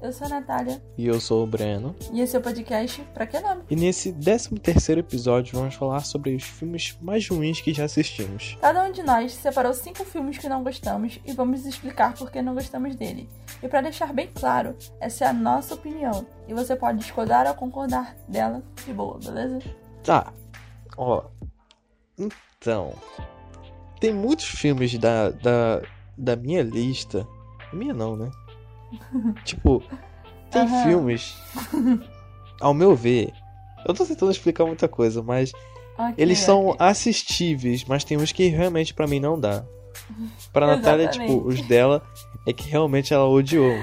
Eu sou a Natália E eu sou o Breno. e esse é o podcast Pra Que Nome? E nesse 13 terceiro episódio vamos falar sobre os filmes mais ruins que já assistimos. Cada um de nós separou cinco filmes que não gostamos e vamos explicar por que não gostamos dele. E pra deixar bem claro, essa é a nossa opinião e você pode discordar ou concordar dela de boa, beleza? Tá, ó. Então. Tem muitos filmes da, da, da minha lista. Minha não, né? Tipo, tem Aham. filmes. Ao meu ver. Eu tô tentando explicar muita coisa, mas Ok, eles são ok. assistíveis, mas tem uns que realmente pra mim não dá. Pra Natália, tipo, os dela é que realmente ela odiou.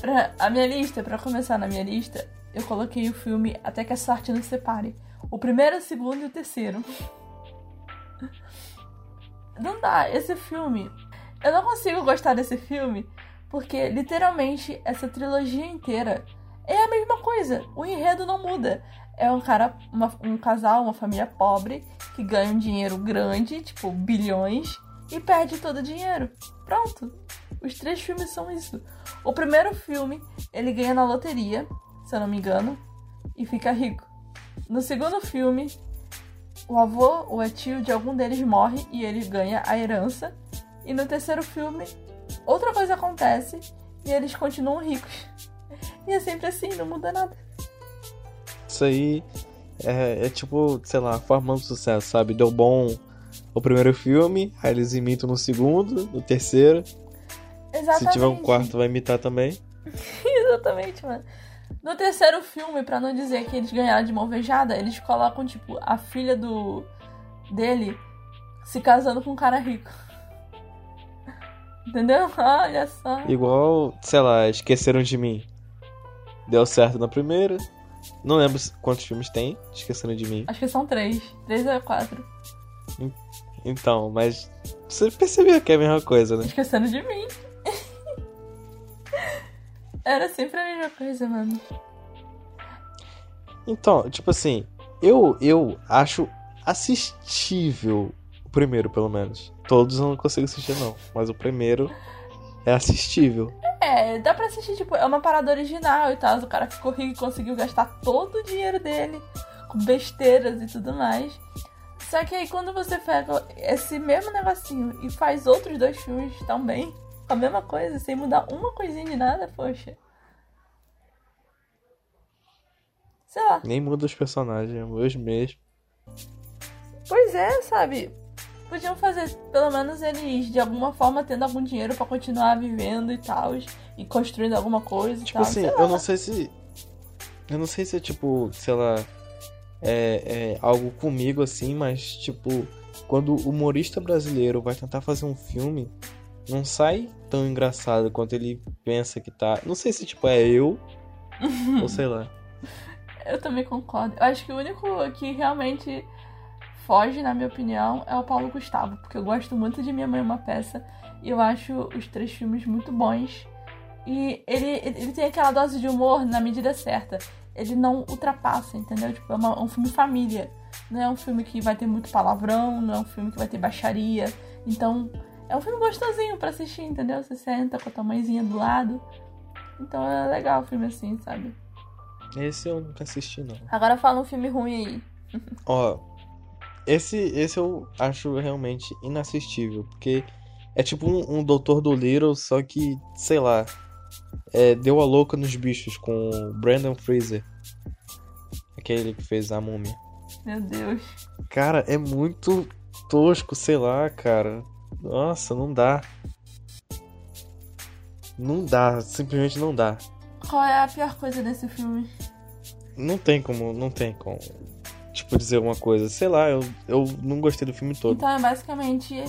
Pra a minha lista, pra começar na minha lista, eu coloquei o filme Até que a Sorte nos Separe. O primeiro, o segundo e o terceiro. Não dá, esse filme. Eu não consigo gostar desse filme porque, literalmente, essa trilogia inteira é a mesma coisa. O enredo não muda. É um cara, uma- um casal, uma família pobre que ganha um dinheiro grande, tipo bilhões, e perde todo o dinheiro. Pronto. Os três filmes são isso. O primeiro filme, ele ganha na loteria, se eu não me engano, e fica rico. No segundo filme, o avô ou tio de algum deles morre e ele ganha a herança. E no terceiro filme, outra coisa acontece e eles continuam ricos. E é sempre assim, não muda nada. Isso aí é, é tipo, sei lá, formando sucesso, sabe? Deu bom o primeiro filme, aí eles imitam no segundo, no terceiro. Exatamente. Se tiver um quarto, vai imitar também. Exatamente, mano. No terceiro filme, pra não dizer que eles ganharam de mão beijada, eles colocam, tipo, a filha do dele se casando com um cara rico. Entendeu? Olha só. Igual, sei lá, Esqueceram de Mim. Deu certo na primeira. Não lembro quantos filmes tem, Esqueceram de Mim. Acho que são três. Três ou quatro. Então, mas você percebeu que é a mesma coisa, né? Esquecendo de mim. Era sempre a mesma coisa, mano. Então, tipo assim, eu, eu acho assistível primeiro, pelo menos. Todos eu não consigo assistir, não. Mas o primeiro é assistível. É, dá pra assistir, tipo, é uma parada original e tal. O cara ficou rico e conseguiu gastar todo o dinheiro dele com besteiras e tudo mais. Só que aí quando você pega esse mesmo negocinho e faz outros dois filmes também, com a mesma coisa, sem mudar uma coisinha de nada, poxa. Sei lá. Nem muda os personagens, é os mesmos. Pois é, sabe? Podiam fazer, pelo menos eles, de alguma forma, tendo algum dinheiro pra continuar vivendo e tal. E construindo alguma coisa e Tipo tal. assim, sei eu lá. não sei se. Eu não sei se é tipo, sei lá. É, é algo comigo assim, mas tipo. Quando o humorista brasileiro vai tentar fazer um filme, não sai tão engraçado quanto ele pensa que tá. Não sei se tipo é eu, ou sei lá. Eu também concordo. Eu acho que o único que realmente foge, na minha opinião, é o Paulo Gustavo, porque eu gosto muito de Minha Mãe é uma Peça e eu acho os três filmes muito bons. E ele, ele tem aquela dose de humor na medida certa. Ele não ultrapassa, entendeu? Tipo, é uma- um filme família. Não é um filme que vai ter muito palavrão, não é um filme que vai ter baixaria. Então, é um filme gostosinho pra assistir, entendeu? Você senta com a tua mãezinha do lado. Então é legal o filme assim, sabe? Esse eu nunca assisti, não. Agora fala um filme ruim aí. Ó, esse, esse eu acho realmente inassistível, porque é tipo um, um Doutor do Little, só que, sei lá, é, deu a louca nos bichos com o Brandon Fraser, aquele que fez a múmia. Meu Deus. Cara, é muito tosco, sei lá, cara. Nossa, não dá. Não dá, simplesmente não dá. Qual é a pior coisa desse filme? Não tem como, não tem como, tipo, dizer alguma coisa. Sei lá, eu, eu não gostei do filme todo. Então é basicamente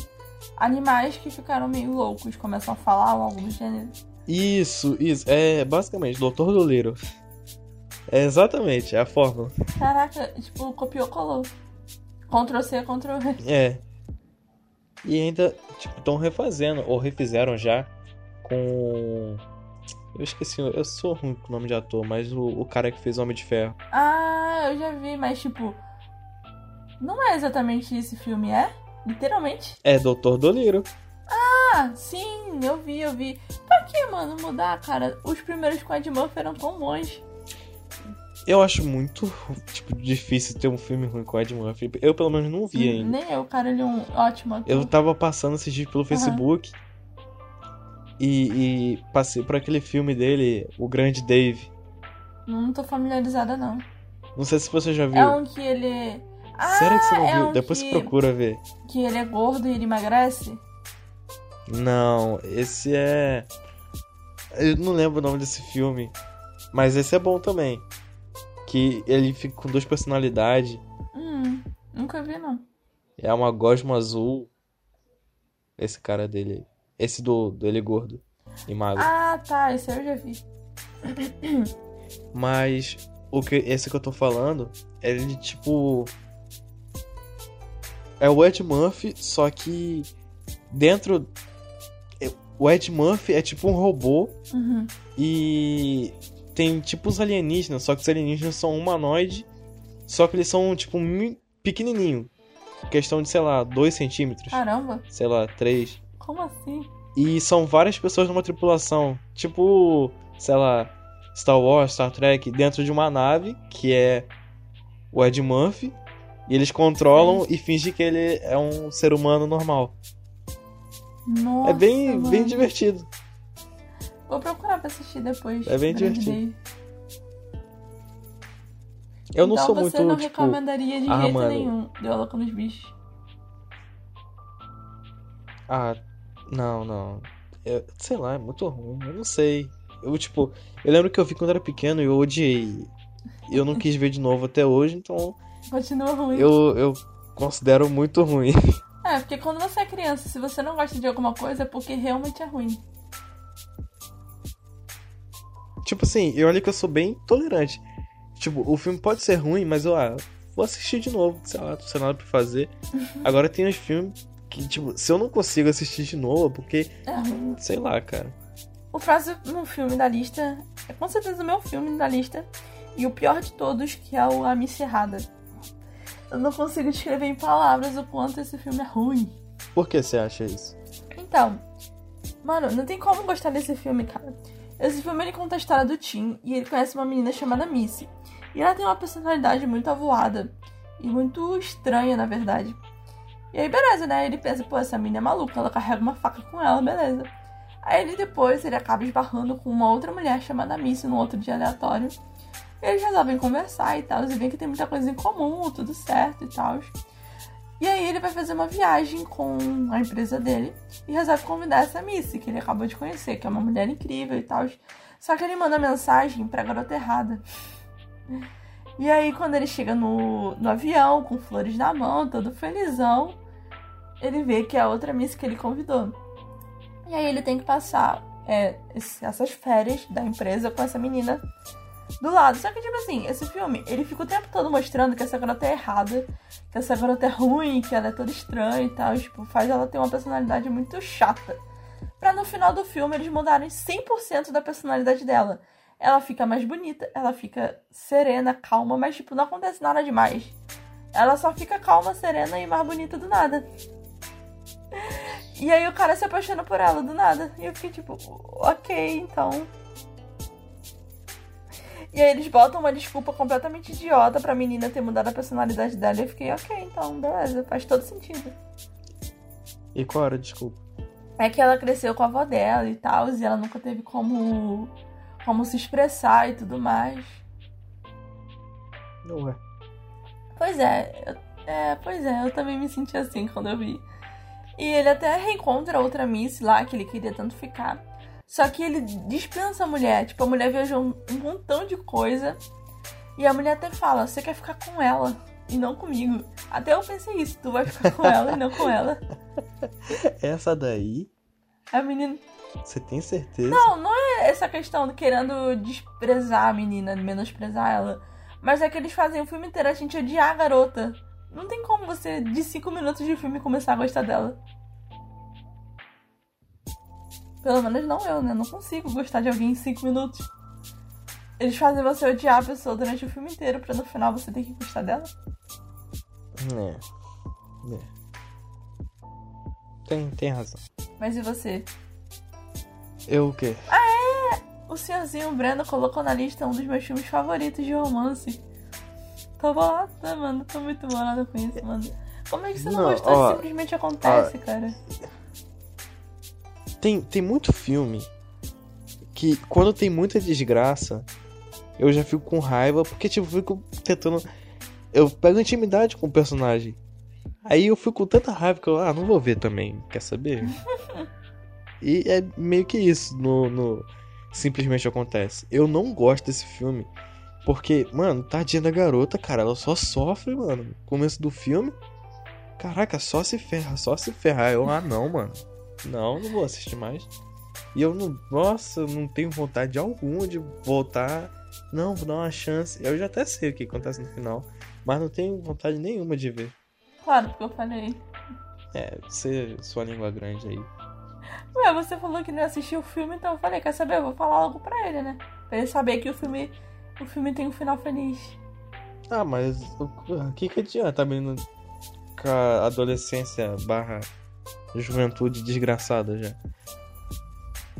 animais que ficaram meio loucos, começam a falar ou algo do gênero. Isso, isso. É basicamente Doutor do Little. É exatamente, é a fórmula. Caraca, tipo, copiou, colou. Ctrl C, Ctrl V. É. E ainda, tipo, estão refazendo, ou refizeram já, com. Eu esqueci, eu sou ruim com o nome de ator, mas o, o cara que fez Homem de Ferro. Ah, eu já vi, mas tipo. Não é exatamente esse filme, é? Literalmente. É Doutor do Little. Ah, sim, eu vi, eu vi. Pra que, mano, mudar, cara? Os primeiros com Ed Murphy eram tão bons. Eu acho muito, tipo, difícil ter um filme ruim com Ed Murphy. Eu, pelo menos, não vi ainda. Nem eu, cara, ele é um ótimo ator. Eu tava passando esses dias pelo Facebook e, e passei por aquele filme dele, O Grande Dave. Não tô familiarizada, não. Não sei se você já viu. É um que ele... Ah, Sério que você não é viu? um Depois que... você procura ver. Que ele é gordo e ele emagrece? Não, esse é. Eu não lembro o nome desse filme. Mas esse é bom também. Que ele fica com duas personalidades. Hum, nunca vi, não. É uma gosma azul. Esse cara dele aí. Esse do, do ele gordo e magro. Ah, tá, esse eu já vi. Mas o que esse que eu tô falando, ele tipo é o Ed Murphy, só que dentro o Ed Murphy é tipo um robô Uhum. e tem tipo os alienígenas, só que os alienígenas são humanoide, só que eles são tipo pequenininho. Questão de, sei lá, 2 centímetros, Caramba, sei lá, 3. Como assim? E são várias pessoas numa tripulação. Tipo, sei lá, Star Wars, Star Trek, dentro de uma nave, que é o Ed Murphy. E eles controlam e fingem que ele é um ser humano normal. Nossa, é bem, mano. bem divertido. Vou procurar pra assistir depois. É bem divertido. Eu não então sou você muito, não tipo. recomendaria de ah, jeito mano. nenhum Deu Louco nos Bichos. Ah, não, não. Eu- sei lá, é muito ruim. Eu não sei. Eu, tipo, eu lembro que eu vi quando era pequeno e eu odiei. E eu não quis ver de novo até hoje, então Continua ruim. eu, eu considero muito ruim. É, porque quando você é criança, se você não gosta de alguma coisa, é porque realmente é ruim. Tipo assim, eu olho que eu sou bem tolerante. Tipo, o filme pode ser ruim, mas eu ah, vou assistir de novo, sei lá, tô sem nada pra fazer. Agora tem uns filmes que, tipo, se eu não consigo assistir de novo, é porque, É ruim. sei lá, cara. O próximo filme da lista é com certeza o meu filme da lista. E o pior de todos, que é o A Missa Errada. Eu não consigo descrever em palavras o quanto esse filme é ruim. Por que você acha isso? Então, mano, não tem como gostar desse filme, cara. Esse filme ele conta a história do Tim e ele conhece uma menina chamada Missy. E ela tem uma personalidade muito avoada e muito estranha, na verdade. E aí, beleza, né? Ele pensa, pô, essa menina é maluca, ela carrega uma faca com ela, beleza. Aí ele depois ele acaba esbarrando com uma outra mulher chamada Missy num outro dia aleatório. E eles resolvem conversar e tal, e veem que tem muita coisa em comum, tudo certo e tal. E aí ele vai fazer uma viagem com a empresa dele e resolve convidar essa Missy, que ele acabou de conhecer, que é uma mulher incrível e tal. Só que ele manda mensagem pra garota errada. E aí, quando ele chega no, no avião, com flores na mão, todo felizão, ele vê que é a outra Missy que ele convidou. E aí ele tem que passar é, essas férias da empresa com essa menina do lado. Só que, tipo assim, esse filme, ele fica o tempo todo mostrando que essa garota é errada, que essa garota é ruim, que ela é toda estranha e tal. Tipo, faz ela ter uma personalidade muito chata. Pra no final do filme eles mudarem 100% da personalidade dela. Ela fica mais bonita, ela fica serena, calma, mas, tipo, não acontece nada demais. Ela só fica calma, serena e mais bonita do nada. E aí o cara se apaixona por ela do nada. E eu fiquei tipo, ok, então. E aí eles botam uma desculpa completamente idiota pra menina ter mudado a personalidade dela. E eu fiquei, ok, então, beleza, faz todo sentido. E qual era, a desculpa? É que ela cresceu com a avó dela e tal, e ela nunca teve como, como se expressar e tudo mais. Não é. Pois é, eu- é, pois é, eu também me senti assim quando eu vi. E ele até reencontra outra Miss lá, que ele queria tanto ficar. Só que ele dispensa a mulher. Tipo, a mulher viajou um, um montão de coisa. E a mulher até fala, você quer ficar com ela e não comigo. Até eu pensei isso, tu vai ficar com ela e não com ela. Essa daí, A menina. Você tem certeza? Não, não é essa questão de querendo desprezar a menina, menosprezar ela. Mas é que eles fazem o filme inteiro a gente odiar a garota. Não tem como você, de cinco minutos de filme, começar a gostar dela. Pelo menos não eu, né? Não consigo gostar de alguém em cinco minutos. Eles fazem você odiar a pessoa durante o filme inteiro pra no final você ter que gostar dela. É. É. Tem, tem razão. Mas e você? Eu o quê? O senhorzinho Breno colocou na lista um dos meus filmes favoritos de romance. Tô bolada, mano. Tô muito bolada com isso, mano. Como é que você não, Não, gostou? ó, Simplesmente acontece, cara. Tem, tem muito filme que quando tem muita desgraça, eu já fico com raiva, porque tipo, fico tentando. Eu pego intimidade com o personagem. Aí eu fico com tanta raiva que eu, ah, não vou ver também, quer saber? e é meio que isso no, no Simplesmente Acontece. Eu não gosto desse filme, porque, mano, tadinha da garota, cara, ela só sofre, mano. No começo do filme, caraca, só se ferra, só se ferra. Aí Eu, ah, não, mano. Não, não vou assistir mais. E eu não. Nossa, eu não tenho vontade alguma de voltar. Não, vou dar uma chance. Eu já até sei o que acontece no final. Mas não tenho vontade nenhuma de ver. Claro, porque eu falei. É, você, sua língua grande aí. Ué, você falou que não assistiu o filme, então eu falei, quer saber? Eu vou falar logo pra ele, né? Pra ele saber que o filme. O filme tem um final feliz. Ah, mas o que, que adianta, menino? Com a adolescência barra juventude desgraçada já.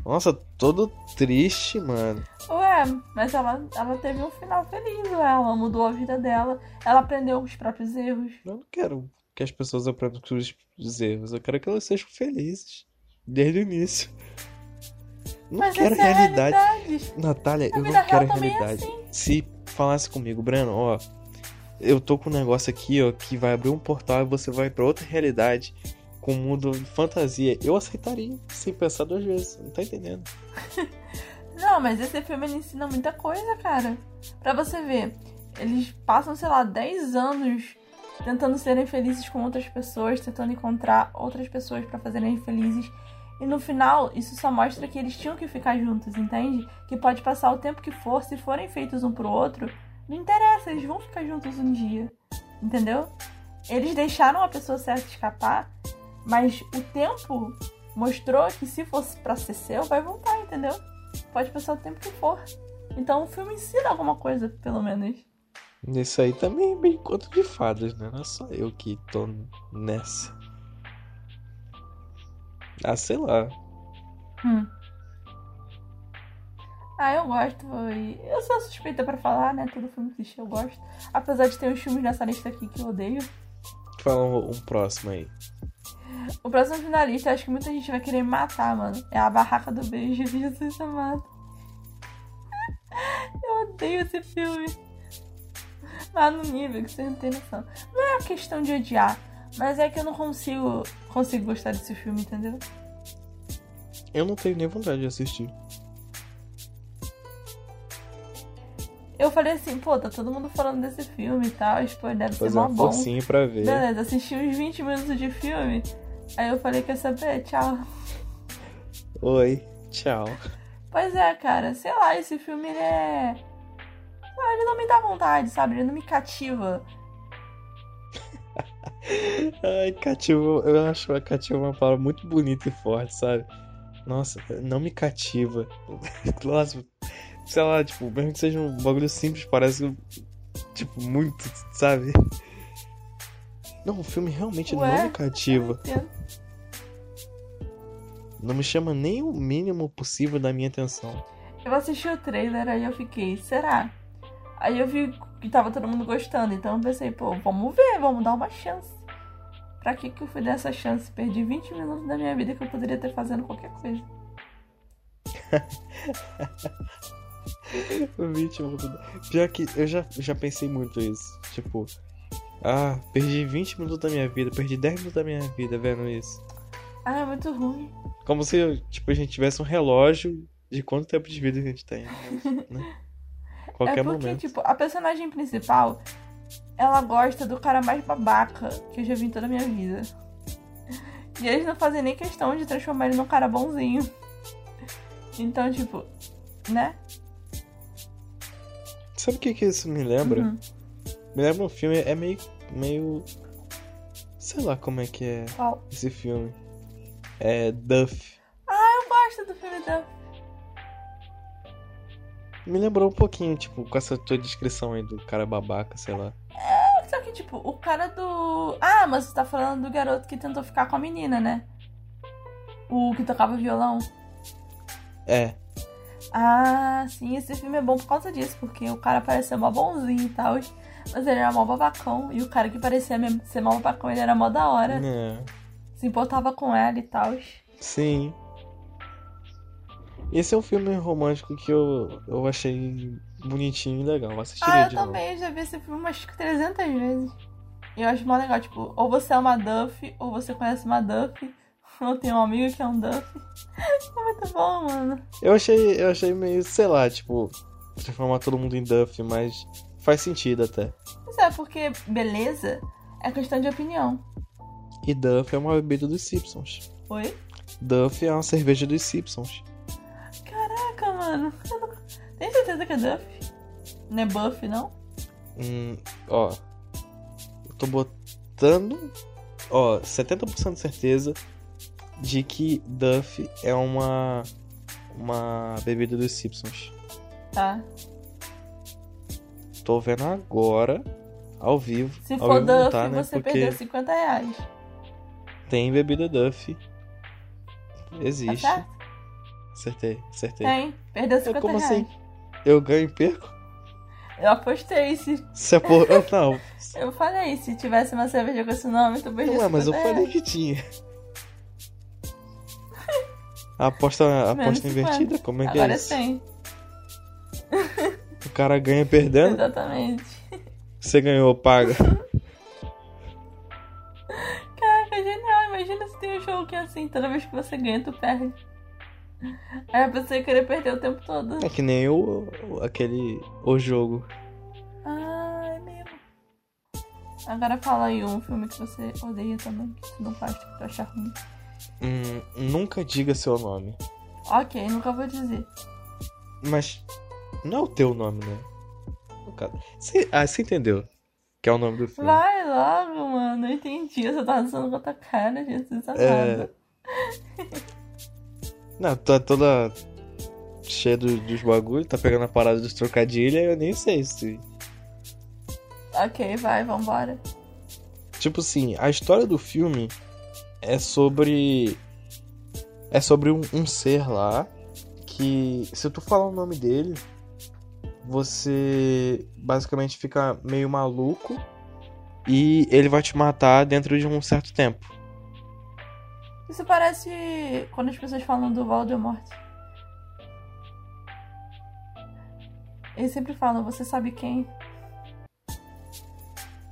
Nossa, todo triste, mano. Ué, mas ela, ela teve um final feliz, ué. Ela mudou a vida dela. Ela aprendeu os próprios erros. Eu não quero que as pessoas aprendam com os erros. Eu quero que elas sejam felizes. Desde o início. Não Mas quero é realidade. realidade. Natália, A eu não quero real também é realidade. assim. Se falasse comigo, Breno, ó, eu tô com um negócio aqui, ó, que vai abrir um portal e você vai pra outra realidade com um mundo de fantasia, eu aceitaria, sem pensar duas vezes. Não tá entendendo? Não, mas esse filme ensina muita coisa, cara. Pra você ver, eles passam, sei lá, 10 anos tentando serem felizes com outras pessoas, tentando encontrar outras pessoas pra fazerem felizes. E no final, isso só mostra que eles tinham que ficar juntos, entende? Que pode passar o tempo que for, se forem feitos um pro outro, não interessa, eles vão ficar juntos um dia. Entendeu? Eles deixaram a pessoa certa escapar, mas o tempo mostrou que se fosse pra ser seu, vai voltar, entendeu? Pode passar o tempo que for. Então o filme ensina alguma coisa, pelo menos. Nisso aí também é bem conto de fadas, né? Não é só eu que tô nessa. Ah, sei lá. Hum. Ah, eu gosto. E eu sou suspeita pra falar, né? Todo filme clichê eu gosto. Apesar de ter uns filmes nessa lista aqui que eu odeio. Fala um, um próximo aí. O próximo finalista, acho que muita gente vai querer matar, mano. É a Barraca do Beijo de Jesus Amado. Eu odeio esse filme. Mas no nível que você não tem noção. Não é uma questão de odiar, mas é que eu não consigo, consigo gostar desse filme, entendeu? Eu não tenho nem vontade de assistir. Eu falei assim, pô, tá todo mundo falando desse filme e tal, pô, deve ser Fazer mó um bom. focinho pra ver. Beleza, assisti uns 20 minutos de filme. Aí eu falei, quer saber? Tchau. Oi, tchau. Pois é, cara, sei lá, esse filme ele é. Ah, ele não me dá vontade, sabe? Ele não me cativa. Ai, cativo, eu acho a cativo uma palavra muito bonita e forte, sabe? Nossa, não me cativa. Nossa, sei lá, tipo, mesmo que seja um bagulho simples, parece, tipo, muito, sabe? Não, o filme realmente Ué, não me cativa. Não me chama nem o mínimo possível da minha atenção. Eu assisti o trailer, aí eu fiquei, será? Aí eu vi que tava todo mundo gostando, então eu pensei, pô, vamos ver, vamos dar uma chance. Pra que que eu fui dar essa chance? Perdi 20 minutos da minha vida que eu poderia estar fazendo qualquer coisa. O vítima. Pior que eu já, já pensei muito isso. Tipo, ah, perdi 20 minutos da minha vida, perdi 10 minutos da minha vida vendo isso. Ah, é muito ruim. Como se, tipo, a gente tivesse um relógio de quanto tempo de vida a gente tem. Né? Qualquer é porque, momento. tipo, a personagem principal, ela gosta do cara mais babaca que eu já vi em toda a minha vida. E eles não fazem nem questão de transformar ele num cara bonzinho. Então, tipo, né? Sabe o que, que isso me lembra? Uhum. Me lembra um filme, é meio. meio. Sei lá como é que é Qual? esse filme. É Duff. Eu gosto do filme da. Me lembrou um pouquinho, tipo, com essa tua descrição aí do cara babaca, sei lá. Tipo, o cara do. Ah, mas você tá falando do garoto que tentou ficar com a menina, né? O que tocava violão. É. Ah, sim, esse filme é bom por causa disso, porque o cara parece ser mó bonzinho e tal, mas ele era mó babacão, e o cara que parecia mesmo ser mó babacão, ele era mó da hora, É. se importava com ela e tal. Sim. Esse é um filme romântico que eu, eu achei bonitinho e legal. Assistiria Ah, eu de novo. também, eu já vi esse filme umas 300 vezes. E eu acho mó legal, tipo, ou você é uma Duff, ou você conhece uma Duff, ou tem um amigo que é um Duff. É muito bom, mano. Eu achei, eu achei meio, sei lá, tipo, transformar todo mundo em Duff, mas faz sentido até. Mas é, porque beleza é questão de opinião. E Duff é uma bebida dos Simpsons. Oi? Duff é uma cerveja dos Simpsons. Caraca, mano. Tem certeza que é Duff? Não é Buff, não? Hum, ó. Eu tô botando, ó, 70% de certeza de que Duff é uma uma bebida dos Simpsons. Tá. Tô vendo agora, ao vivo. Se ao for vivo não Duff, tá, né? você Porque perdeu 50 reais. tem bebida Duff. Tá Existe. certo? Acertei, acertei. Tem. Perdeu 50 como reais. assim? Eu ganho e perco? Eu apostei. Se... Se a por... Ah, Não, Eu falei, se tivesse uma cerveja com esse nome, tu perdia não é, mas eu 50 falei que tinha. A aposta, a aposta 50. invertida? Como é que Agora é isso? tem. O cara ganha perdendo, Exatamente. você ganhou, paga. Caraca, genial. Imagina se tem um jogo que é assim, toda vez que você ganha, tu perde. Aí a pessoa ia querer perder o tempo todo. É que nem o, o- aquele o jogo. Ah, é mesmo. Agora fala aí um filme que você odeia também, que tu não gosta, que tu acha ruim. Hum, nunca diga seu nome. Ok, nunca vou dizer. Mas não é o teu nome, né? Você- ah, você entendeu? Que é o nome do filme. Vai logo, mano. Eu entendi. Eu só tava dançando com a tua cara, Jesus É. Não, tá toda cheia do- dos bagulho, tá pegando a parada dos trocadilhos, eu nem sei se. Ok, vai, vambora. Tipo assim, a história do filme é sobre. É sobre um, um ser lá que, se tu falar o nome dele, você basicamente fica meio maluco e ele vai te matar dentro de um certo tempo. Isso parece quando as pessoas falam do Voldemort. Eles sempre falam, você sabe quem?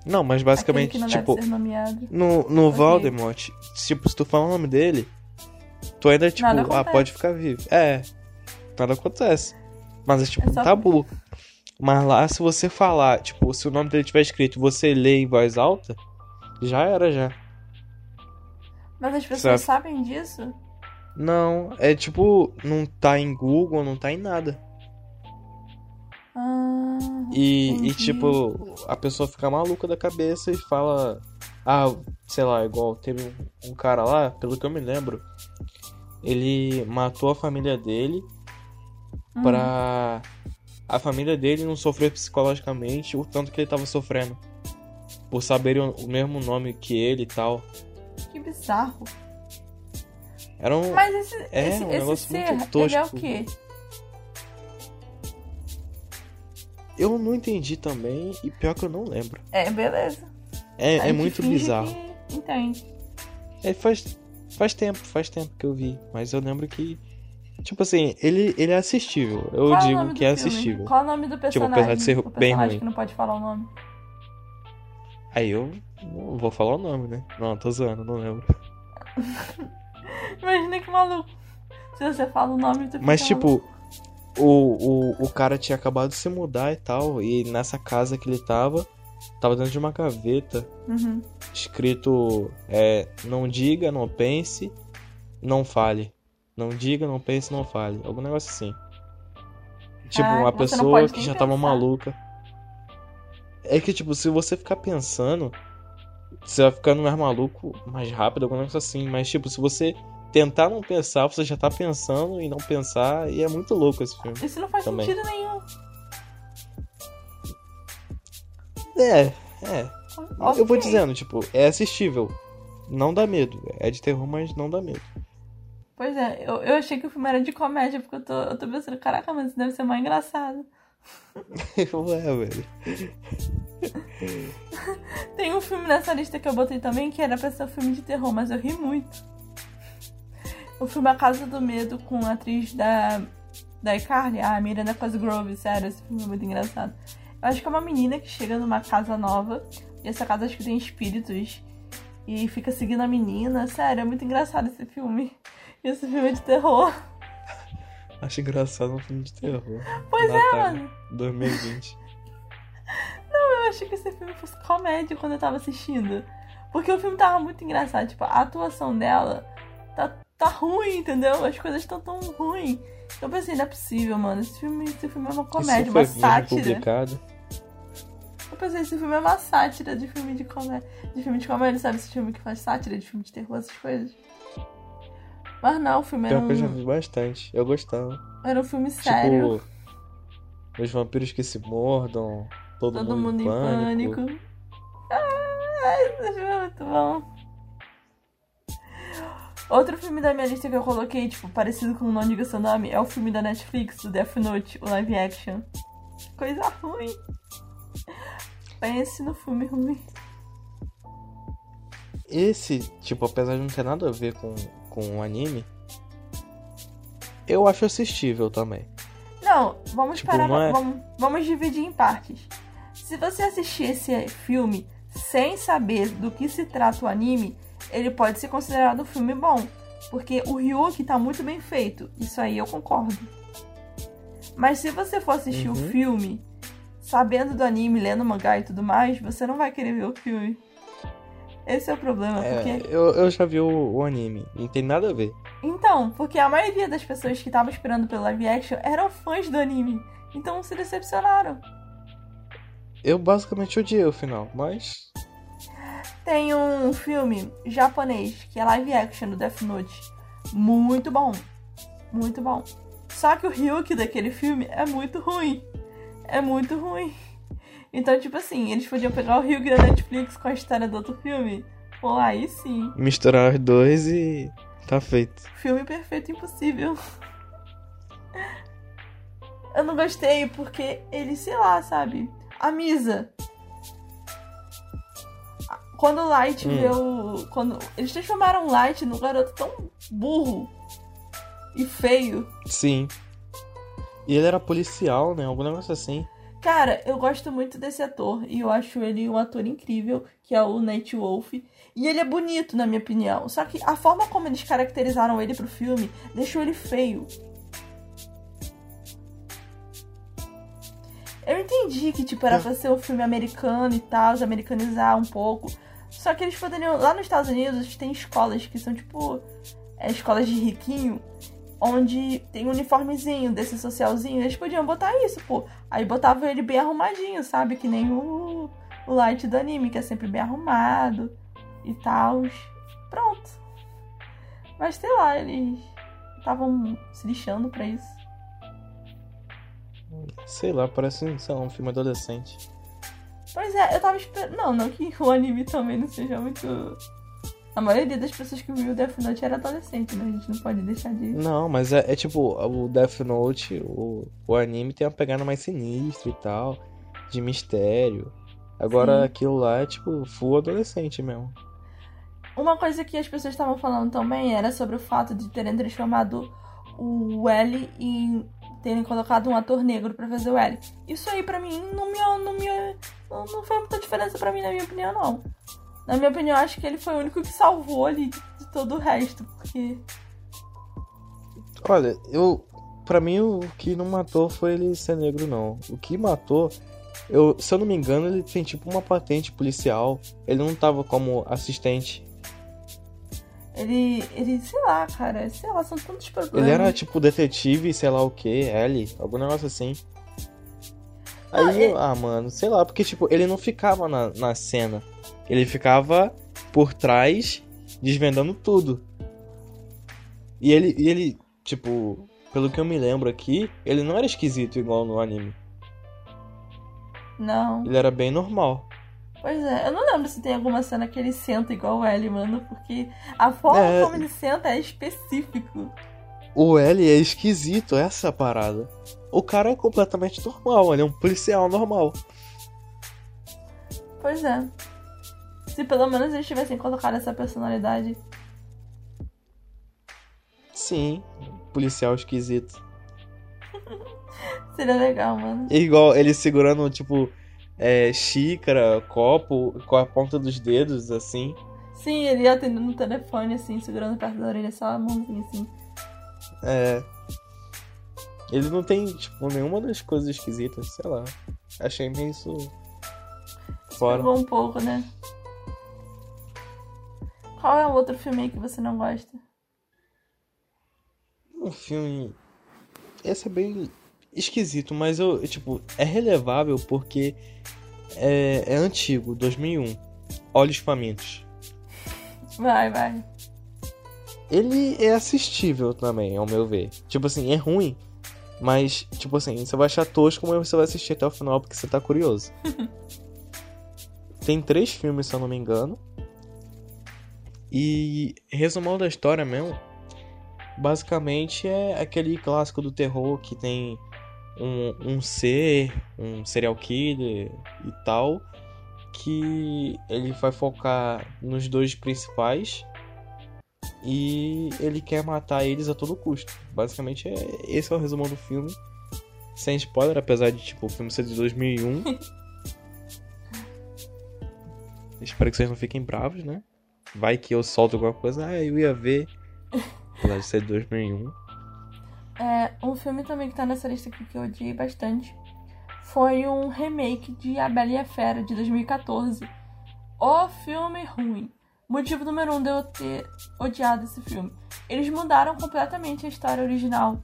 Não, mas basicamente, não tipo, no, no Ok. Voldemort, tipo, se tu falar o nome dele, tu ainda, tipo, ah, pode ficar vivo. É, nada acontece. Mas é tipo É um tabu. Mas lá, se você falar, tipo, se o nome dele tiver escrito e você lê em voz alta, já era, já. Mas as pessoas Certo. sabem disso? Não, é tipo, não tá em Google, não tá em nada. Ah, E, e tipo, a pessoa fica maluca da cabeça e fala. Ah, sei lá, igual teve um, cara lá, pelo que eu me lembro, ele matou a família dele Hum. pra a família dele não sofrer psicologicamente o tanto que ele tava sofrendo. Por saberem o, o mesmo nome que ele e tal. Que bizarro. Era um. Mas esse, É, esse, um esse negócio ser, muito ele é o quê? Eu não entendi também, e pior que eu não lembro. É, beleza. É, é muito bizarro. que Entende. É, faz, faz tempo, faz tempo que eu vi. Mas eu lembro que. Tipo assim, ele, ele é assistível. Eu Qual digo que é filme? assistível. Qual é o nome do personagem? apesar de ser o bem ruim. que não pode falar o nome. Aí eu não vou falar o nome, né? Não, tô zoando, não lembro. Imagina que maluco. Se você fala o nome, tu Mas maluco. tipo, o, o, o cara tinha acabado de se mudar e tal. E nessa casa que ele tava, tava dentro de uma gaveta. Uhum. Escrito: é, Não diga, não pense, não fale. Não diga, não pense, não fale. Algum negócio assim. Tipo, Ah, uma pessoa que já tava pensar. maluca. É que, tipo, se você ficar pensando, você vai ficando mais maluco mais rápido, algum negócio assim. Mas, tipo, se você tentar não pensar, você já tá pensando em não pensar. E é muito louco esse filme. Isso não faz Também. sentido nenhum. É, é. Eu vou dizendo, tipo, é assistível. Não dá medo. É de terror, mas não dá medo. Pois é, eu, eu achei que o filme era de comédia, porque eu tô, eu tô pensando, caraca, mas isso deve ser mais engraçado. Ué, velho. Tem um filme nessa lista que eu botei também que era pra ser um filme de terror, mas eu ri muito. O filme A Casa do Medo com a atriz da, da iCarly, a Miranda Cosgrove, sério, esse filme é muito engraçado. Eu acho que é uma menina que chega numa casa nova, e essa casa acho que tem espíritos, e fica seguindo a menina, sério, é muito engraçado esse filme. Esse filme é de terror. Acho engraçado um filme de terror. Pois é, Natal, mano. 2020. Eu achei que esse filme fosse comédia quando eu tava assistindo. Porque o filme tava muito engraçado. Tipo, a atuação dela tá, tá ruim, entendeu? As coisas estão tão ruins. Eu pensei, não é possível, mano. Esse filme, esse filme é uma comédia, uma sátira. publicado. Eu pensei, esse filme é uma sátira de filme de comédia. De filme de comédia, sabe? Esse filme que faz sátira de filme de terror, essas coisas. Mas não, o filme era Pior que eu já um, vi bastante. Eu gostava. era um filme sério. Tipo, os vampiros que se mordam, todo, Todo mundo em pânico. pânico. Ah, esse filme é muito bom. Outro filme da minha lista que eu coloquei, tipo, parecido com o Não Diga Seu Nome, é o filme da Netflix, do Death Note, o live action. Coisa ruim. Pense no filme ruim. Esse, tipo, apesar de não ter nada a ver com, com o anime, eu acho assistível também. Não, vamos Tipo, parar. é- Vamos, vamos dividir em partes. Se você assistir esse filme sem saber do que se trata o anime, ele pode ser considerado um filme bom. Porque o Ryuki tá muito bem feito. Isso aí eu concordo. Mas se você for assistir o Uhum. filme sabendo do anime, lendo o mangá e tudo mais, você não vai querer ver o filme. Esse é o problema, É, porque eu, eu já vi o, o anime, não tem nada a ver. Então, porque a maioria das pessoas que estavam esperando pelo live action eram fãs do anime. Então se decepcionaram. Eu basicamente odiei o final, mas. Tem um filme japonês que é live action do Death Note. Muito bom. Muito bom. Só que o Ryuki daquele filme é muito ruim. É muito ruim. Então, tipo assim, eles podiam pegar o Ryuki da Netflix com a história do outro filme. Pô, aí sim. Misturar os dois e. tá feito. Filme perfeito impossível. Eu não gostei porque ele, sei lá, sabe? A Misa. Quando o Light Hum. Quando. Eles transformaram o Light num garoto tão burro e feio. Sim. E ele era policial, né? Algum negócio assim. Cara, eu gosto muito desse ator e eu acho ele um ator incrível, que é o Nate Wolf. E ele é bonito, na minha opinião. Só que a forma como eles caracterizaram ele pro filme deixou ele feio. Eu entendi que, tipo, era pra ser um filme americano e tal, americanizar um pouco. Só que eles poderiam. Lá nos Estados Unidos tem escolas que são, tipo, é, escolas de riquinho, onde tem um uniformezinho desse socialzinho. Eles podiam botar isso, pô. Aí botavam ele bem arrumadinho, sabe? Que nem o, o Light do anime, que é sempre bem arrumado e tal. Pronto. Mas sei lá, eles estavam se lixando pra isso. Sei lá, parece sei lá, um filme adolescente. Pois é, eu tava esperando. Não, não que o anime também não seja muito. A maioria das pessoas que viu o Death Note era adolescente, né? A gente não pode deixar de. Não, mas é, é tipo, o Death Note, o, o anime tem uma pegada mais sinistra e tal, de mistério. Agora Sim. aquilo lá é tipo full adolescente mesmo. Uma coisa que as pessoas estavam falando também era sobre o fato de terem transformado o L em terem colocado um ator negro pra fazer o L. Isso aí pra mim não me não me não, não muita diferença pra mim na minha opinião não. Na minha opinião acho que ele foi o único que salvou ali de, todo o resto, porque Olha, eu. Pra mim, o que não matou foi ele ser negro, não. O que matou. Eu, se eu não me engano, ele tem tipo uma patente policial. Ele não tava como assistente. ele ele sei lá, cara, sei lá, são tantos problemas. Ele era tipo detetive, sei lá o que, L, algum negócio assim. Ah, Aí, eu- ah, mano, sei lá, porque tipo, ele não ficava na, na cena. Ele ficava por trás, desvendando tudo. E ele, e ele, tipo, pelo que eu me lembro aqui, ele não era esquisito igual no anime. Não. Ele era bem normal. Pois é, eu não lembro se tem alguma cena que ele senta igual o L, mano, porque a forma É. como ele senta é específico. O L é esquisito, essa é a parada. O cara é completamente normal, ele é um policial normal. Pois é. Se pelo menos eles tivessem colocado essa personalidade. Sim, policial esquisito. Seria legal, mano. Igual ele segurando, tipo, é, xícara, copo, com a ponta dos dedos, assim. Sim, ele atendendo no telefone, assim, segurando perto da orelha, só a mãozinha assim. É. Ele não tem, tipo, nenhuma das coisas esquisitas, sei lá. Achei meio isso. Fora. Pegou um pouco, né? Qual é o outro filme aí que você não gosta? Um filme. Esse é bem esquisito, mas eu, tipo, é relevável porque é, é antigo, 2001. Olhos Famintos. Vai, vai. Ele é assistível também, ao meu ver. Tipo assim, é ruim, mas, tipo assim, você vai achar tosco, mas você vai assistir até o final porque você tá curioso. Tem três filmes, se eu não me engano. E resumão da história mesmo, basicamente é aquele clássico do terror que tem um, um ser, um serial killer e tal, que ele vai focar nos dois principais e ele quer matar eles a todo custo. Basicamente, é, esse é o resumão do filme. Sem spoiler, apesar de tipo, o filme ser de 2001. Espero que vocês não fiquem bravos, né? Vai que eu solto alguma coisa. Ah, eu ia ver. Apesar de ser de 2001. É, um filme também que tá nessa lista aqui que eu odiei bastante foi um remake de A Bela e a Fera, de 2014. O filme ruim. Motivo número um de eu ter odiado esse filme. Eles mudaram completamente a história original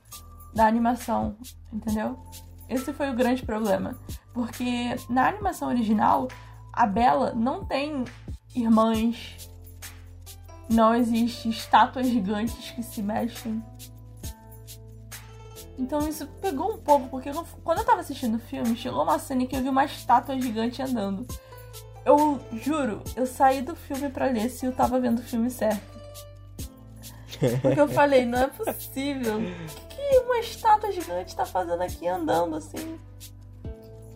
da animação, entendeu? Esse foi o grande problema. Porque na animação original, a Bela não tem irmãs, não existe estátuas gigantes que se mexem. Então isso pegou um pouco, porque quando eu tava assistindo o filme, chegou uma cena em que eu vi uma estátua gigante andando. Eu juro, eu saí do filme pra ler se eu tava vendo o filme certo. Porque eu falei, não é possível. O que, que uma estátua gigante tá fazendo aqui andando assim?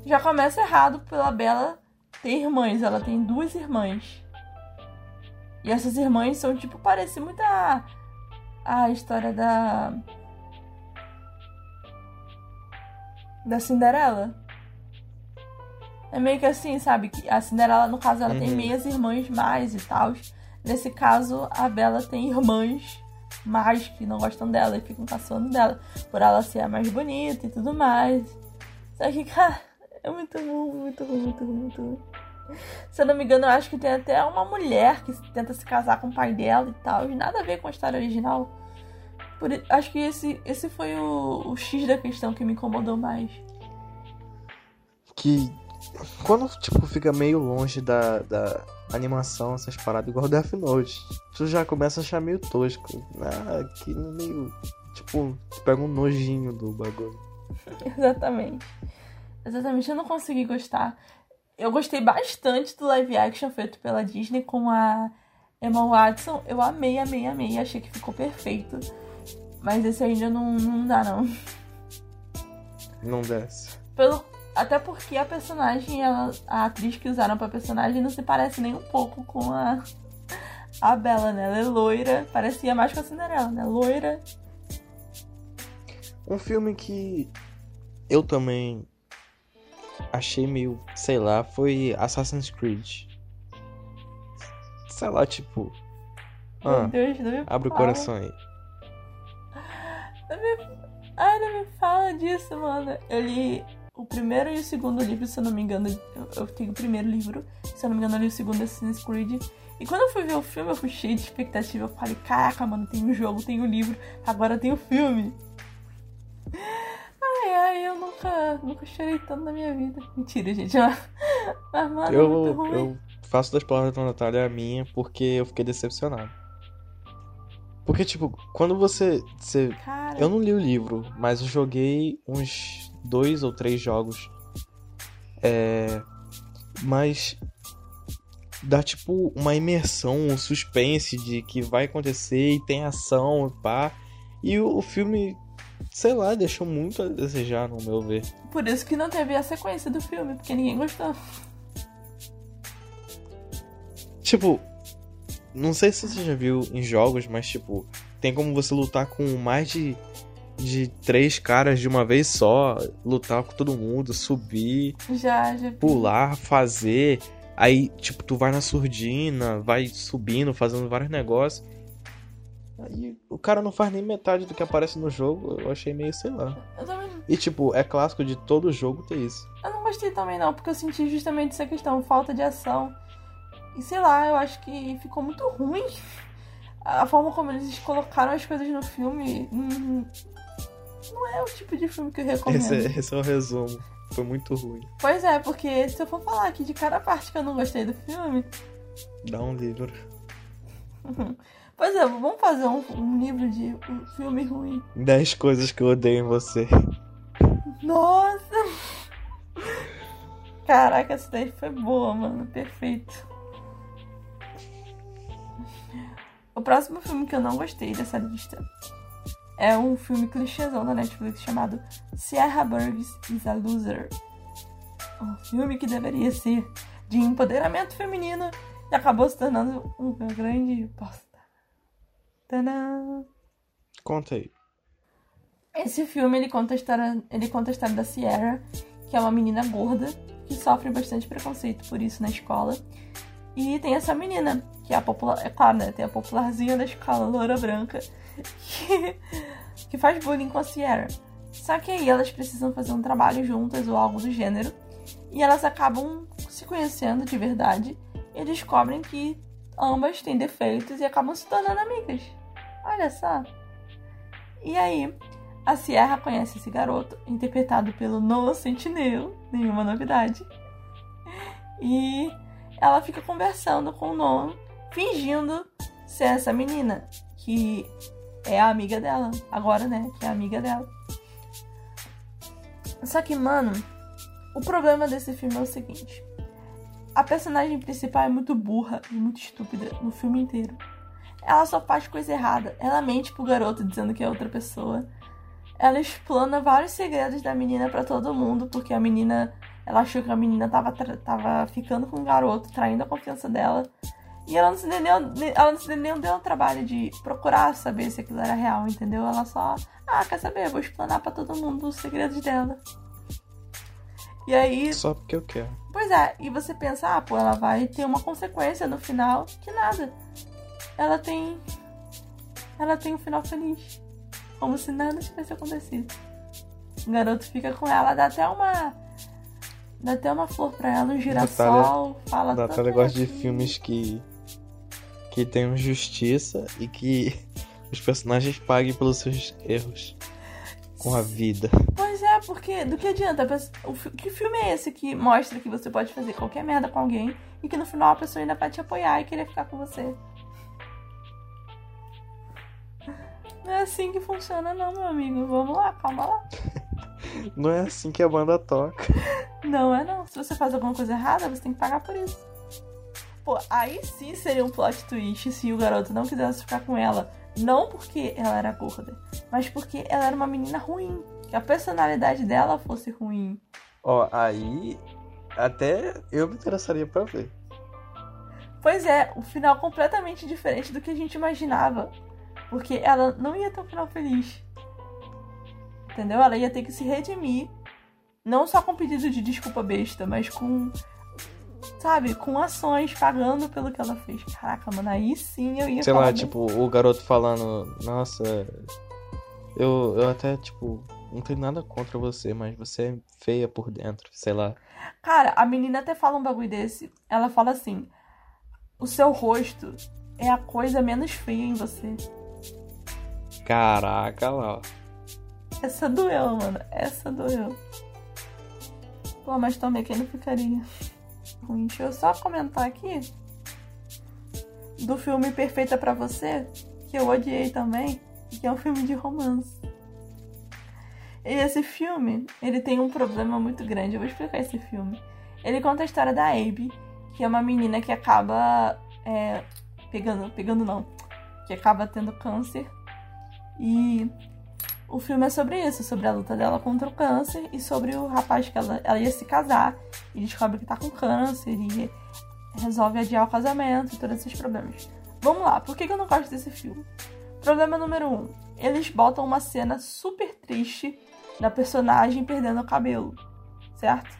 Já começa errado pela Bela ter irmãs. Ela tem duas irmãs. E essas irmãs são tipo, parece muito a, a história da. Da Cinderela. É meio que assim, sabe? Que a Cinderela, no caso, ela tem Uhum. meias irmãs mais e tal. Nesse caso, a Bela tem irmãs mais que não gostam dela e ficam caçando dela. Por ela ser a mais bonita e tudo mais. Só que, cara, é muito ruim, muito ruim, muito ruim, muito ruim. Se eu não me engano, eu acho que tem até uma mulher que tenta se casar com o pai dela e tal. E nada a ver com a história original. Por, acho que esse, esse foi o, o X da questão que me incomodou mais. Que quando tipo fica meio longe da, da animação, essas paradas igual Death Note, tu já começa a achar meio tosco. Ah, que meio. Tipo, tu pega um nojinho do bagulho. Exatamente. Exatamente, eu não consegui gostar. Eu gostei bastante do live action feito pela Disney com a Emma Watson. Eu amei, amei, amei. Achei que ficou perfeito. Mas esse ainda não, não dá, não. Não desce. Pelo, até porque a personagem, ela, a atriz que usaram pra personagem não se parece nem um pouco com a, a Bella, né? Ela é loira, parecia mais com a Cinderela, né? Loira. Um filme que eu também achei meio, sei lá, foi Assassin's Creed. Sei lá, tipo. Meu Ah, Deus, não me abre o fala. coração aí. Não me... Ai, não me fala disso, mano. Eu li o primeiro e o segundo livro, se eu não me engano. Eu, eu tenho o primeiro livro, se eu não me engano, eu li o segundo Assassin's Creed. E quando eu fui ver o filme, eu fui cheio de expectativa. Eu falei, caraca, mano, tem o jogo, tem o livro, agora tem o filme. Ai, ai, eu nunca, nunca chorei tanto na minha vida. Mentira, gente. Mas, mano, é muito Eu, ruim. eu faço das palavras da Natália a minha porque eu fiquei decepcionado. Porque, tipo, quando você. você Cara, eu não li o livro, mas eu joguei uns dois ou três jogos. É. Mas. dá tipo uma imersão, um suspense de que vai acontecer e tem ação e pá. E o, o filme, sei lá, deixou muito a desejar, no meu ver. Por isso que não teve a sequência do filme, porque ninguém gostou. Tipo, não sei se você já viu em jogos, mas tipo, tem como você lutar com mais de, de três caras de uma vez só, lutar com todo mundo, subir, Já, já. pular, fazer. Aí, tipo, tu vai na surdina, vai subindo, fazendo vários negócios. Aí o cara não faz nem metade do que aparece no jogo, eu achei meio, sei lá. Eu também E tipo, é clássico de todo jogo ter isso. Eu não gostei também não, porque eu senti justamente essa questão, falta de ação. E sei lá, eu acho que ficou muito ruim. A forma como eles colocaram as coisas no filme hum, não é o tipo de filme que eu recomendo. Esse é, esse é o resumo. Foi muito ruim. Pois é, porque se eu for falar aqui de cada parte que eu não gostei do filme, Dá um livro. pois é, vamos fazer um, um livro de um filme ruim. 10 coisas que eu odeio em você. Nossa! Caraca, essa daí foi boa, mano. Perfeito. O próximo filme que eu não gostei dessa lista é um filme clichêzão da Netflix chamado Sierra Burgess is a Loser. Um filme que deveria ser de empoderamento feminino e acabou se tornando uma grande bosta. Tadã! Conta aí. Esse filme ele conta, a história, ele conta a história da Sierra, que é uma menina gorda que sofre bastante preconceito por isso na escola. E tem essa menina, que é a popular. É claro, né? Tem a popularzinha da escola, loura branca, que, que faz bullying com a Sierra. Só que aí elas precisam fazer um trabalho juntas ou algo do gênero. E elas acabam se conhecendo de verdade e descobrem que ambas têm defeitos e acabam se tornando amigas. Olha só. E aí, a Sierra conhece esse garoto, interpretado pelo Noah Centineo, nenhuma novidade. E ela fica conversando com o Noah, fingindo ser essa menina, que é a amiga dela, agora, né? Que é a amiga dela. Só que, mano, o problema desse filme é o seguinte: a personagem principal é muito burra e muito estúpida no filme inteiro. Ela só faz coisa errada. Ela mente pro garoto dizendo que é outra pessoa. Ela explana vários segredos da menina pra todo mundo, porque a menina. Ela achou que a menina tava, tava ficando com o garoto, traindo a confiança dela. E ela não se deu, nem- ela não se deu, nem deu o trabalho de procurar saber se aquilo era real, entendeu? Ela só. Ah, quer saber? Vou explanar pra todo mundo os segredos dela. E aí, Só porque eu quero. Pois é, e você pensa, ah, pô, ela vai ter uma consequência no final, que nada. Ela tem. Ela tem um final feliz. Como se nada tivesse acontecido. O garoto fica com ela, dá até uma. Dá até uma flor pra ela, um girassol, fala Natália gosta de filmes que. Que tenham justiça e que os personagens paguem pelos seus erros com a vida. Pois é, porque do que adianta? O que filme é esse que mostra que você pode fazer qualquer merda com alguém e que no final a pessoa ainda vai te apoiar e querer ficar com você? Não é assim que funciona, não, meu amigo. Vamos lá, calma lá. Não é assim que a banda toca. Não é não. Se você faz alguma coisa errada, você tem que pagar por isso. Pô, aí sim seria um plot twist se o garoto não quisesse ficar com ela. Não porque ela era gorda, mas porque ela era uma menina ruim. Que a personalidade dela fosse ruim. Ó, aí. Até eu me interessaria pra ver. Pois é, o final completamente diferente do que a gente imaginava. Porque ela não ia ter um final feliz. Entendeu? Ela ia ter que se redimir. Não só com pedido de desculpa besta, mas com. Sabe, com ações, pagando pelo que ela fez. Caraca, mano, aí sim eu ia Sei lá, bem. tipo, o garoto falando, nossa, eu, eu até, tipo, não tenho nada contra você, mas você é feia por dentro, sei lá. Cara, a menina até fala um bagulho desse. Ela fala assim: O seu rosto é a coisa menos feia em você. Caraca lá, ó. Essa doeu, mano. Essa doeu. Pô, mas também quem não ficaria Deixa eu só comentar aqui do filme Perfeita pra Você, que eu odiei também, que é um filme de romance. E esse filme, ele tem um problema muito grande. Eu vou explicar esse filme. Ele conta a história da Abe, que é uma menina que acaba é, pegando, pegando não, que acaba tendo câncer e o filme é sobre isso, sobre a luta dela contra o câncer e sobre o rapaz que ela, ela ia se casar e descobre que tá com câncer e resolve adiar o casamento e todos esses problemas. Vamos lá, por que, eu não gosto desse filme? Problema número um: eles botam uma cena super triste da personagem perdendo o cabelo, certo?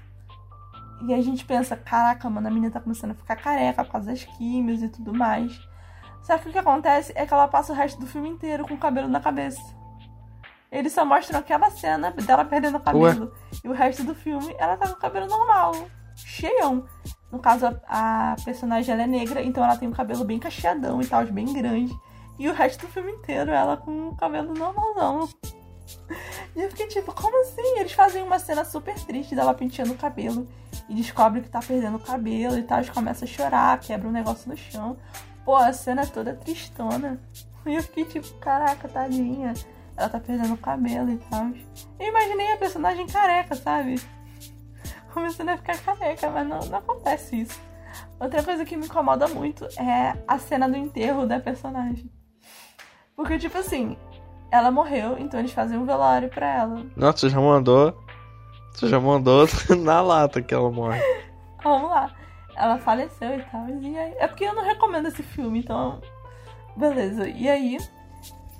E a gente pensa, caraca, mano, a menina tá começando a ficar careca por causa das químios e tudo mais. Só que o que acontece é que ela passa o resto do filme inteiro com o cabelo na cabeça. Eles só mostram aquela cena dela perdendo o cabelo. Ué? E o resto do filme, ela tá com o cabelo normal, cheião. No caso, a, a personagem ela é negra, então ela tem o cabelo bem cacheadão e tal, bem grande. E o resto do filme inteiro, ela com o cabelo normalzão. E eu fiquei tipo, como assim? Eles fazem uma cena super triste dela penteando o cabelo e descobre que tá perdendo o cabelo e tal, e começa a chorar, quebra um negócio no chão. Pô, a cena é toda tristona. E eu fiquei tipo, caraca, tadinha ela tá perdendo o cabelo e tal. Eu imaginei a personagem careca, sabe? Começando a ficar careca, mas não, não acontece isso. Outra coisa que me incomoda muito é a cena do enterro da personagem. Porque, tipo assim, ela morreu, então eles fazem um velório pra ela. Nossa, você já mandou. Você já mandou na lata que ela morre. Vamos lá. Ela faleceu e tal. E aí... É porque eu não recomendo esse filme, então. Beleza. E aí,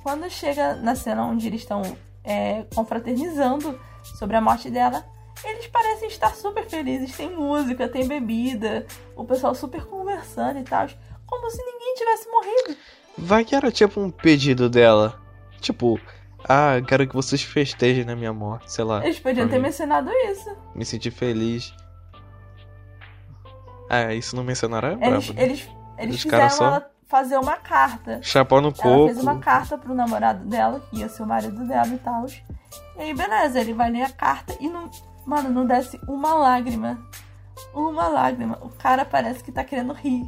quando chega na cena onde eles estão é, confraternizando sobre a morte dela, eles parecem estar super felizes. Tem música, tem bebida, o pessoal super conversando e tal. Como se ninguém tivesse morrido. Vai que era tipo um pedido dela. Tipo, ah, quero que vocês festejem na minha morte, sei lá. Eles podiam ter mim. mencionado isso. Me senti feliz. Ah, isso não mencionaram é eles, brabo, né? eles, eles fizeram só... ela fazer uma carta. Chapéu no coco. Ela fez uma carta pro namorado dela, que ia ser o marido dela e tal. E aí, beleza, ele vai ler a carta e não. Mano, não desce uma lágrima. Uma lágrima. O cara parece que tá querendo rir.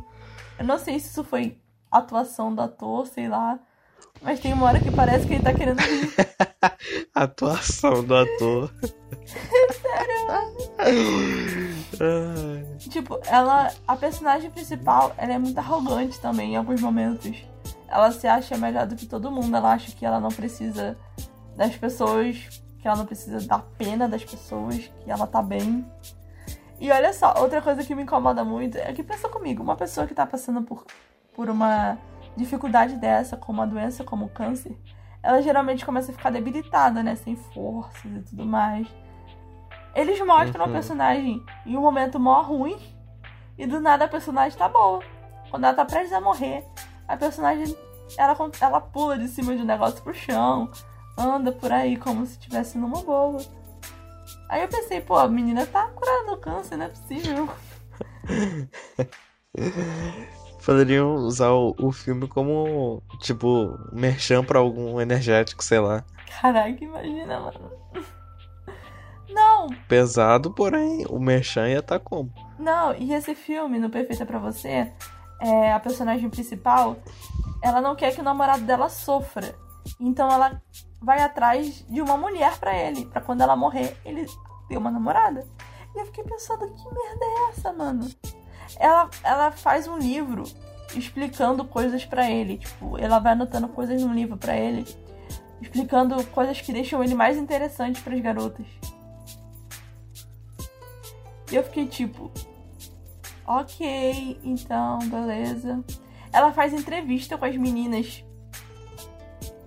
Eu não sei se isso foi atuação do ator, sei lá. Mas tem uma hora que parece que ele tá querendo rir. atuação do ator. Tipo, ela. A personagem principal, ela é muito arrogante também em alguns momentos. Ela se acha melhor do que todo mundo. Ela acha que ela não precisa das pessoas. Que ela não precisa da pena das pessoas. Que ela tá bem. E olha só, outra coisa que me incomoda muito é que pensa comigo, uma pessoa que tá passando por, por uma dificuldade dessa, como a doença, como o câncer, ela geralmente começa a ficar debilitada, né? Sem forças e tudo mais. Eles mostram uhum. a personagem em um momento mó ruim e do nada a personagem tá boa. Quando ela tá prestes a morrer, a personagem ela, ela pula de cima de um negócio pro chão, anda por aí como se estivesse numa boa. Aí eu pensei, pô, a menina tá curada do câncer, não é possível. Poderiam usar o, o, filme como, tipo, merchan pra algum energético, sei lá. Caraca, imagina, mano. Não! Pesado, porém, o merchan ia tá como? Não, e esse filme, no Perfeita para Você, é, a personagem principal, ela não quer que o namorado dela sofra. Então ela vai atrás de uma mulher para ele, para quando ela morrer, ele ter uma namorada. E eu fiquei pensando, que merda é essa, mano? Ela, ela faz um livro explicando coisas para ele, tipo, ela vai anotando coisas no livro para ele, explicando coisas que deixam ele mais interessante para as garotas. E eu fiquei tipo, ok, então, beleza. Ela faz entrevista com as meninas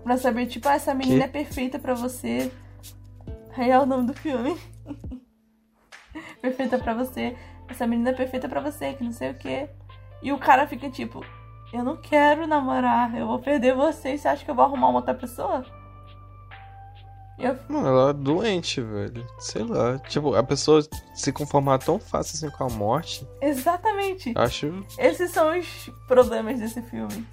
pra saber, tipo, ah, essa menina que? é perfeita para você. Aí é o nome do filme. perfeita para você. Essa menina é perfeita para você, que não sei o que. E o cara fica tipo, eu não quero namorar, eu vou perder você. Você acha que eu vou arrumar uma outra pessoa? Eu... Não, ela é doente, velho. Sei lá. Tipo, a pessoa se conformar tão fácil assim com a morte. Exatamente. Acho. Esses são os problemas desse filme.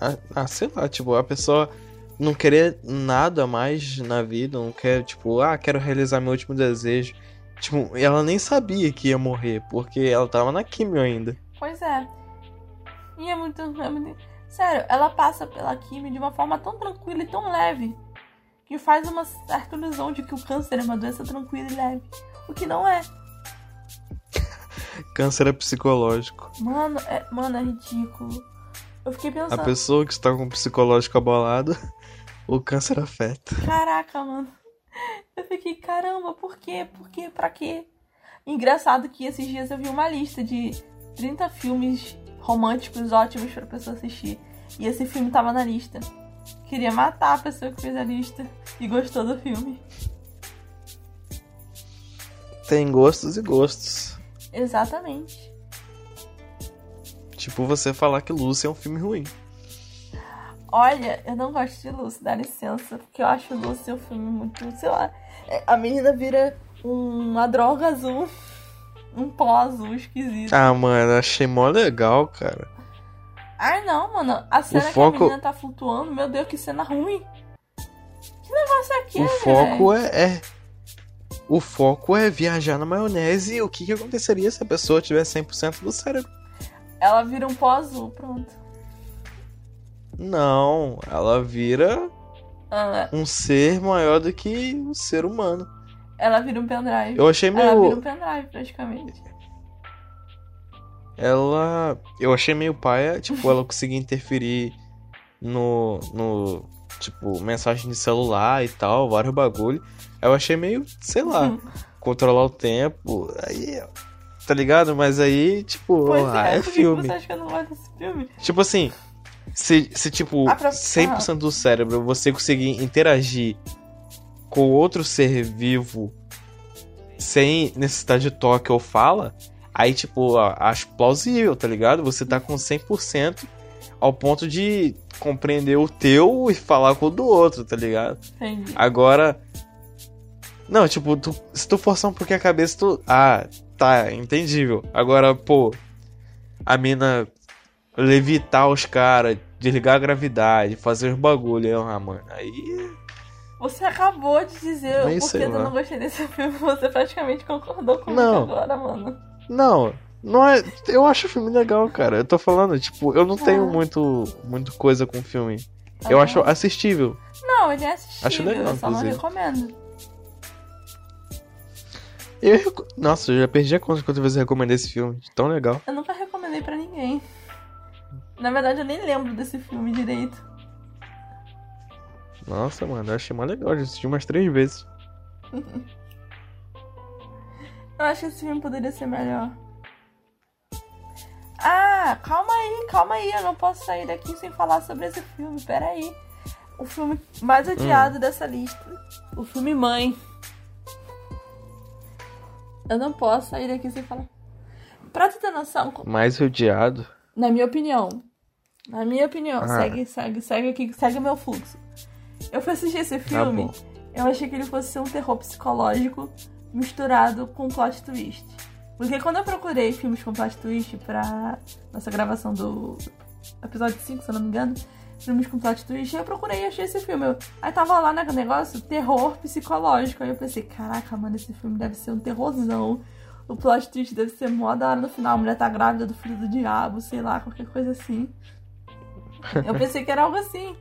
Ah, ah, sei lá, tipo, a pessoa não querer nada mais na vida, não quer, tipo, ah, quero realizar meu último desejo. Tipo, ela nem sabia que ia morrer, porque ela tava na quimio ainda. Pois é. E é muito. É muito... Sério, ela passa pela quimio de uma forma tão tranquila e tão leve que faz uma certa ilusão de que o câncer é uma doença tranquila e leve. O que não é. Câncer é psicológico. Mano, é, mano, é ridículo. Eu fiquei pensando. A pessoa que está com o psicológico abalado, o câncer afeta. Caraca, mano. Eu fiquei, caramba, por quê? Por quê? Pra quê? Engraçado que esses dias eu vi uma lista de 30 filmes românticos ótimos pra pessoa assistir. E esse filme tava na lista. Queria matar a pessoa que fez a lista e gostou do filme. Tem gostos e gostos. Exatamente. Tipo você falar que Lucy é um filme ruim. Olha, eu não gosto de Lucy, dá licença, porque eu acho Lucy um filme muito, sei lá. é, A menina vira uma droga azul, um pó azul esquisito. Ah, mano, achei mó legal, cara. Ai não, mano, a cena que foco- a menina tá flutuando, meu Deus, que cena ruim. Que negócio é aquele? O foco é, é. O foco é viajar na maionese e o que, que aconteceria se a pessoa tivesse 100% do cérebro. Ela vira um pó azul, pronto. Não, ela vira Ah, um ser maior do que o ser humano. Ela vira um pendrive. Eu achei Ela vira um meio. pendrive, praticamente. Ela. Eu achei meio paia, tipo, ela conseguir interferir no. no. Tipo, mensagem de celular e tal, vários bagulho. Eu achei meio, sei lá, controlar o tempo. Aí. Tá ligado? Mas aí, tipo, Pois ah, é, é filme. você acha que eu não gosto desse filme? Tipo assim, se, se tipo, Ah, pra- 100% do cérebro você conseguir interagir com outro ser vivo sem necessidade de toque ou fala, aí, tipo, acho plausível, tá ligado? Você tá com 100% ao ponto de compreender o teu e falar com o do outro, tá ligado? Entendi. Agora. Não, tipo, tu- se tu forçar um pouquinho a cabeça, tu. Ah, tá, entendível. Agora, pô, a mina levitar os caras, desligar a gravidade, fazer os bagulho, ah, mano, aí. Você acabou de dizer Nem o sei porquê tu lá. não gostei desse filme. Você praticamente concordou comigo Não. agora, mano. Não, não é. Eu acho o filme legal, cara. Eu tô falando, tipo, eu não tenho Ah. muito, muito coisa com o filme. Tá eu bom. acho assistível. Não, ele é assistível, Acho legal, eu só não inclusive. recomendo. Eu, Nossa, eu já perdi a conta de quantas vezes eu recomendei esse filme. Tão legal. Eu nunca recomendei pra ninguém. Na verdade, eu nem lembro desse filme direito. Nossa, mano, eu achei mó legal. Já assisti umas três vezes. Eu acho que esse filme poderia ser melhor. Ah, calma aí, calma aí. Eu não posso sair daqui sem falar sobre esse filme. Pera aí. O filme mais odiado dessa lista. O filme Mãe. Eu não posso sair daqui sem falar. Pra tu ter noção, Mais odiado. na minha opinião. Na minha opinião, Ah. segue, segue, segue aqui, segue meu fluxo. Eu fui assistir esse filme, bom. eu achei que ele fosse ser um terror psicológico misturado com plot twist. Porque quando eu procurei filmes com plot twist pra nossa gravação do episódio 5, se eu não me engano, filmes com plot twist, eu procurei e achei esse filme. Eu- Aí tava lá naquele negócio, terror psicológico. Aí eu pensei, caraca, mano, esse filme deve ser um terrorzão. O plot twist deve ser mó da hora no final. A mulher tá grávida do filho do diabo, sei lá, qualquer coisa assim. Eu pensei que era algo assim.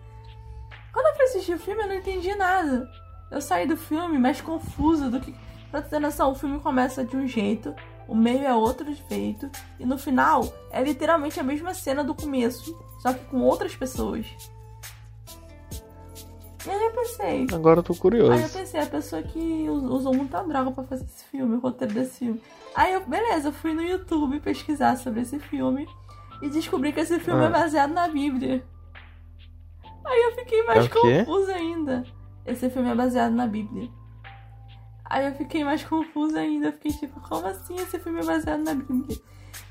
Quando eu fui assistir o filme, eu não entendi nada. Eu saí do filme mais confusa do que. Pra ter noção, o filme começa de um jeito, o meio é outro jeito, e no final é literalmente a mesma cena do começo, só que com outras pessoas. E aí eu pensei. Agora eu tô Aí eu curioso. pensei, a pessoa que us- usou muita droga pra fazer esse filme, o roteiro desse filme. Aí eu, beleza, eu fui no YouTube pesquisar sobre esse filme e descobri que esse filme Ah. é baseado na Bíblia. Aí eu fiquei mais É confusa ainda. Esse filme é baseado na Bíblia. Aí eu fiquei mais confusa ainda. Eu fiquei tipo, como assim esse filme é baseado na Bíblia?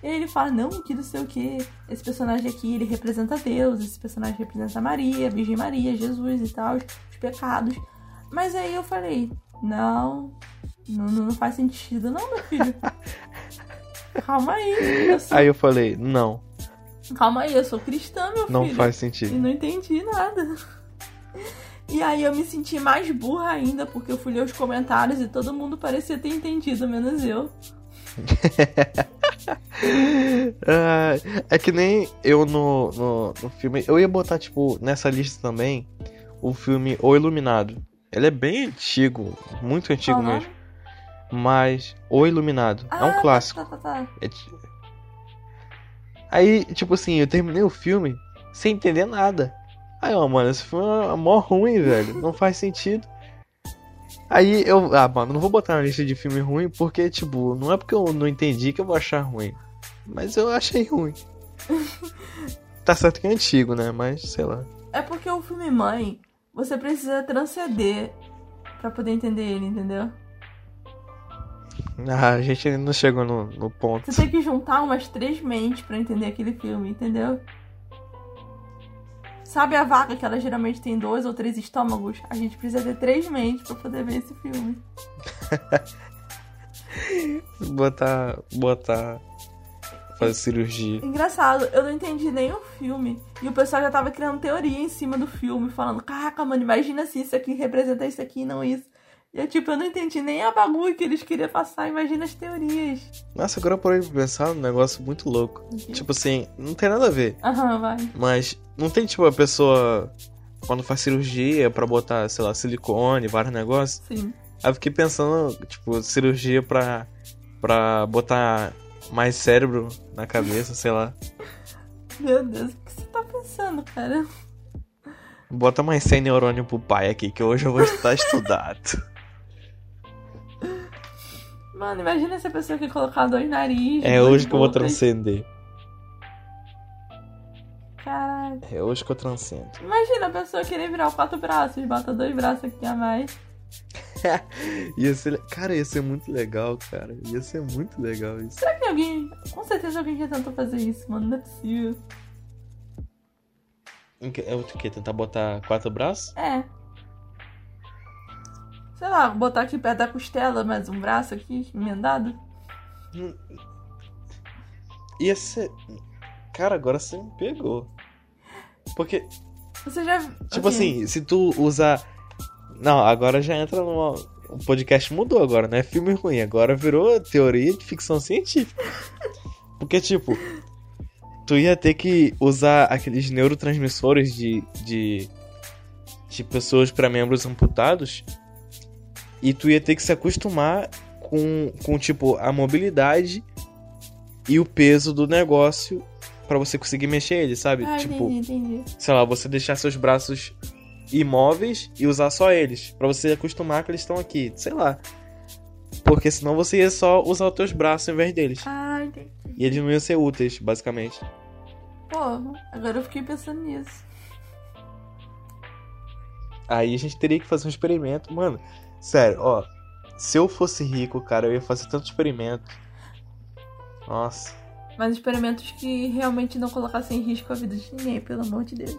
E aí ele fala, não, que não sei o que. Esse personagem aqui, ele representa Deus. Esse personagem representa Maria, Virgem Maria, Jesus e tal, os pecados. Mas aí eu falei, não, não, não faz sentido não, meu filho. Calma aí, eu sou, Aí eu falei, não, calma aí, eu sou cristã, meu não filho. faz E sentido. não entendi nada. E aí eu me senti mais burra ainda, porque eu fui ler os comentários e todo mundo parecia ter entendido, menos eu. Ah, é que nem eu no, no, no filme. Eu ia botar, tipo, nessa lista também o filme O Iluminado. Ele é bem antigo, muito antigo o mesmo. Mas O Iluminado. Ah, é um clássico. Tá, tá, tá. Aí, tipo assim, eu terminei o filme sem entender nada. Aí, ó, mano, esse filme é mó ruim, velho. Não faz sentido. Aí eu. Ah, mano, não vou botar na lista de filme ruim porque, tipo, não é porque eu não entendi que eu vou achar ruim. Mas eu achei ruim. tá certo que é antigo, né? Mas, sei lá. É porque o filme Mãe, você precisa transcender pra poder entender ele, entendeu? Ah, a gente ainda não chegou no, no ponto. Você tem que juntar umas três mentes pra entender aquele filme, entendeu? Sabe a vaca que ela geralmente tem dois ou três estômagos? A gente precisa ter três mentes pra poder ver esse filme. Botar. Botar. Fazer cirurgia. Engraçado, eu não entendi nem o filme. E o pessoal já tava criando teoria em cima do filme, falando: Caraca, mano, imagina se isso aqui representa isso aqui e não isso. E eu, tipo, eu não entendi nem a bagulho que eles queriam passar, imagina as teorias. Nossa, agora eu parei pra pensar num negócio muito louco. Tipo, Tipo assim, não tem nada a ver. Aham, vai. Mas não tem tipo a pessoa quando faz cirurgia pra botar, sei lá, silicone, vários negócios. Sim. Aí eu fiquei pensando, tipo, cirurgia pra, pra botar mais cérebro na cabeça, sei lá. Meu Deus, o que você tá pensando, cara? Bota mais 100 neurônio pro pai aqui, que hoje eu vou estar estudado. Mano, imagina se a pessoa que colocar dois narizes. É hoje que eu vou transcender. Caralho. É hoje que eu transcendo. Imagina a pessoa querer virar quatro braços, bota dois braços aqui a mais. Ia ser, cara, ia ser muito legal, cara. Ia ser muito legal isso. Será que alguém. Com certeza alguém já tentou fazer isso, mano. Não é possível. É o que? Tentar botar quatro braços? É. Sei lá, botar aqui perto da costela mais um braço aqui, emendado. Ia ser. Cara, agora você me pegou. Porque, Você já. tipo Ok. assim, se tu usar. Não, agora já entra numa. O podcast mudou agora, não é filme ruim, agora virou teoria de ficção científica. Porque, tipo, tu ia ter que usar aqueles neurotransmissores de. de, de pessoas para membros amputados. E tu ia ter que se acostumar com, com tipo, a mobilidade e o peso do negócio pra você conseguir mexer ele, sabe? Ah, tipo, entendi, entendi. sei lá, você deixar seus braços imóveis e usar só eles, Pra você acostumar que eles estão aqui, sei lá. Porque senão você ia só usar os teus braços em vez deles. Ah, entendi. E eles não iam ser úteis, basicamente. Pô, agora eu fiquei pensando nisso. Aí a gente teria que fazer um experimento, mano. Sério, ó, se eu fosse rico, cara, eu ia fazer tanto experimento. Nossa. Mas experimentos que realmente não colocassem em risco a vida de ninguém, pelo amor de Deus.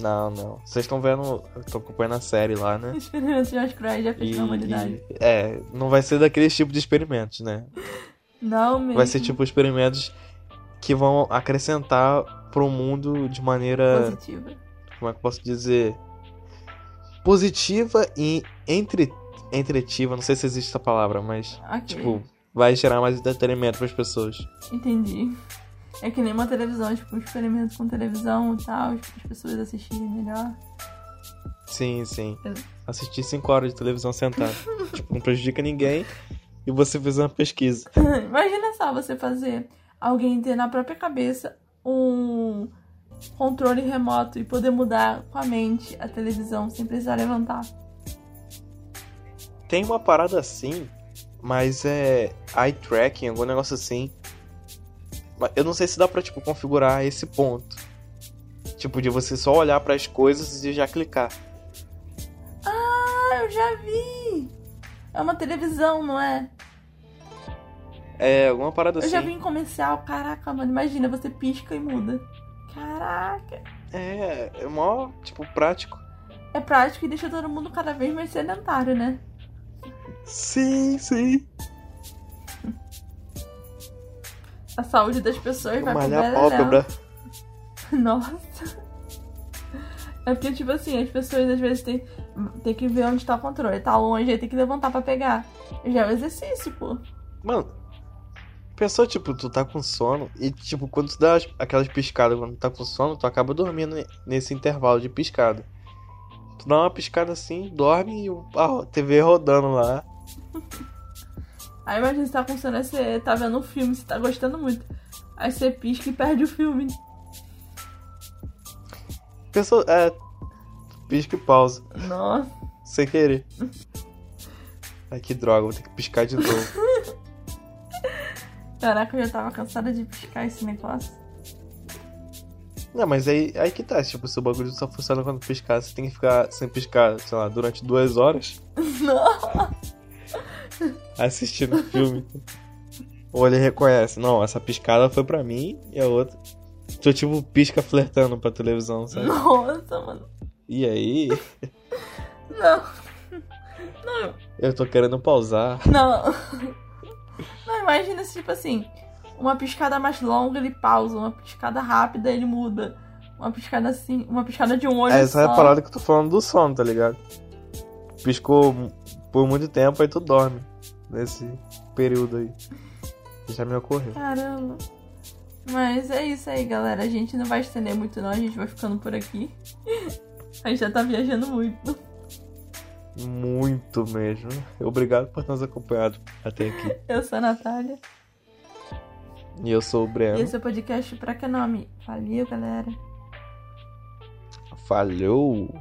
Não, não. Vocês estão vendo, estão acompanhando a série lá, né? Experimentos mais cruéis já fez E, na humanidade. e- é, não vai ser daqueles tipos de experimentos, né? Não, mesmo. Vai ser tipo experimentos que vão acrescentar pro mundo de maneira, Positiva. como é que eu posso dizer, positiva e entre entretiva, não sei se existe essa palavra, mas Ok. tipo, vai gerar mais entretenimento para as pessoas. Entendi. É que nem uma televisão, tipo, um experimento com televisão e tal, para as pessoas assistirem melhor. Sim, sim. É. Assistir 5 horas de televisão sentado. tipo, não prejudica ninguém e você fez uma pesquisa. Imagina só você fazer alguém ter na própria cabeça um controle remoto e poder mudar com a mente a televisão sem precisar levantar. Tem uma parada assim, mas é eye tracking, algum negócio assim. Eu não sei se dá pra, tipo, configurar esse ponto. Tipo, de você só olhar pras coisas e já clicar. Ah, eu já vi! É uma televisão, não é? É, alguma parada Eu assim. já vi em comercial. Caraca, mano, imagina, você pisca e muda. Caraca. É, é mó, tipo, prático. É prático e deixa todo mundo cada vez mais sedentário, né? Sim, sim. A saúde das pessoas vai pro Malhar pálpebra. Nossa. É porque, tipo assim, as pessoas às vezes têm, têm que ver onde tá o controle. Tá longe, aí tem que levantar pra pegar. Já é um exercício, pô. Mano, pensou, tipo, tu tá com sono e, tipo, quando tu dá as- aquelas piscadas quando tu tá com sono, tu acaba dormindo nesse intervalo de piscada. Tu dá uma piscada assim, dorme e a TV rodando lá. Aí imagina você tá com sono, você tá vendo um filme, você tá gostando muito. Aí você pisca e perde o filme. Pessoa, é. Pisca e pausa. Nossa. Sem querer. Ai, que droga, vou ter que piscar de novo. Caraca, eu já tava cansada de piscar esse negócio. Não, mas aí, aí que tá, tipo, seu bagulho só funciona quando piscar. Você tem que ficar sem piscar, sei lá, durante duas horas Não. assistindo o filme. Ou ele reconhece, não, essa piscada foi pra mim e a outra. Tô tipo pisca flertando pra televisão, sabe? Nossa, mano. E aí, Não. Não. eu tô querendo pausar. Não. Não, imagina se, tipo assim, uma piscada mais longa ele pausa, uma piscada rápida ele muda. Uma piscada assim, uma piscada de um olho Essa é a parada que eu tô falando do sono, tá ligado? Piscou por muito tempo, aí tu dorme. Nesse período aí. Já me ocorreu. Caramba. Mas é isso aí, galera. A gente não vai estender muito, não. A gente vai ficando por aqui. A gente já tá viajando muito. Muito mesmo. Obrigado por ter nos acompanhado até aqui. Eu sou a Natália. E eu sou o E Breno. esse é o podcast Pra Que Nome? Valeu, galera. Falhou!